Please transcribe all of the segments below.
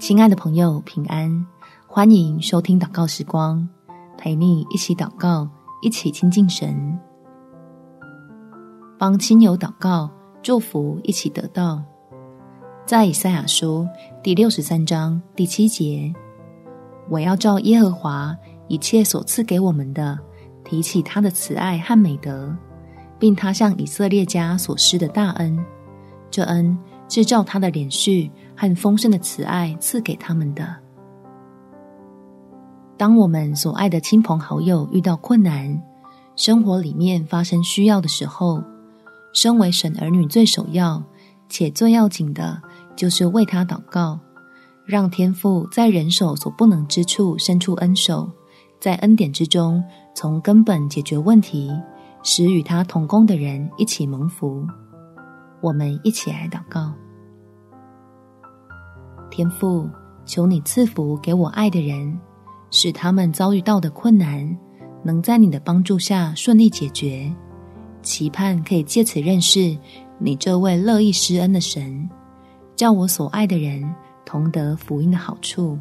亲爱的朋友，平安！欢迎收听祷告时光，陪你一起祷告，一起亲近神，帮亲友祷告，祝福一起得到。在以赛亚书第六十三章第七节，我要照耶和华一切所赐给我们的，提起他的慈爱和美德，并他向以色列家所施的大恩，这恩是照他的怜恤和丰盛的慈爱赐给他们的。当我们所爱的亲朋好友遇到困难，生活里面发生需要的时候，身为神儿女最首要且最要紧的，就是为他祷告，让天父在人手所不能之处伸出恩手，在恩典之中从根本解决问题，使与他同工的人一起蒙福。我们一起来祷告。天父，求你赐福给我爱的人，使他们遭遇到的困难，能在你的帮助下顺利解决。期盼可以借此认识你这位乐意施恩的神，叫我所爱的人同得福音的好处。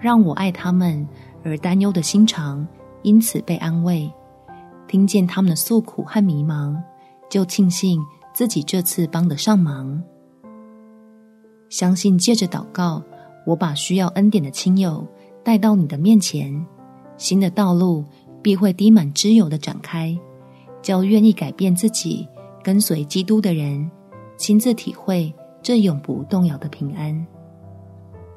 让我爱他们而担忧的心肠因此被安慰。听见他们的诉苦和迷茫，就庆幸自己这次帮得上忙。相信借着祷告，我把需要恩典的亲友带到你的面前，新的道路必会滴满脂油的展开，叫愿意改变自己、跟随基督的人亲自体会这永不动摇的平安。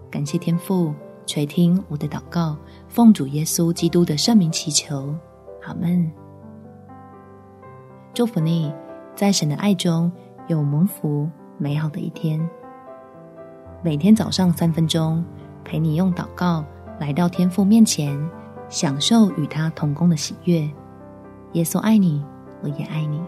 感谢天父垂听我的祷告，奉主耶稣基督的圣名祈求，阿门。祝福你，在神的爱中有蒙福美好的一天。每天早上三分钟，陪你用祷告来到天父面前，享受与他同工的喜悦。耶稣爱你，我也爱你。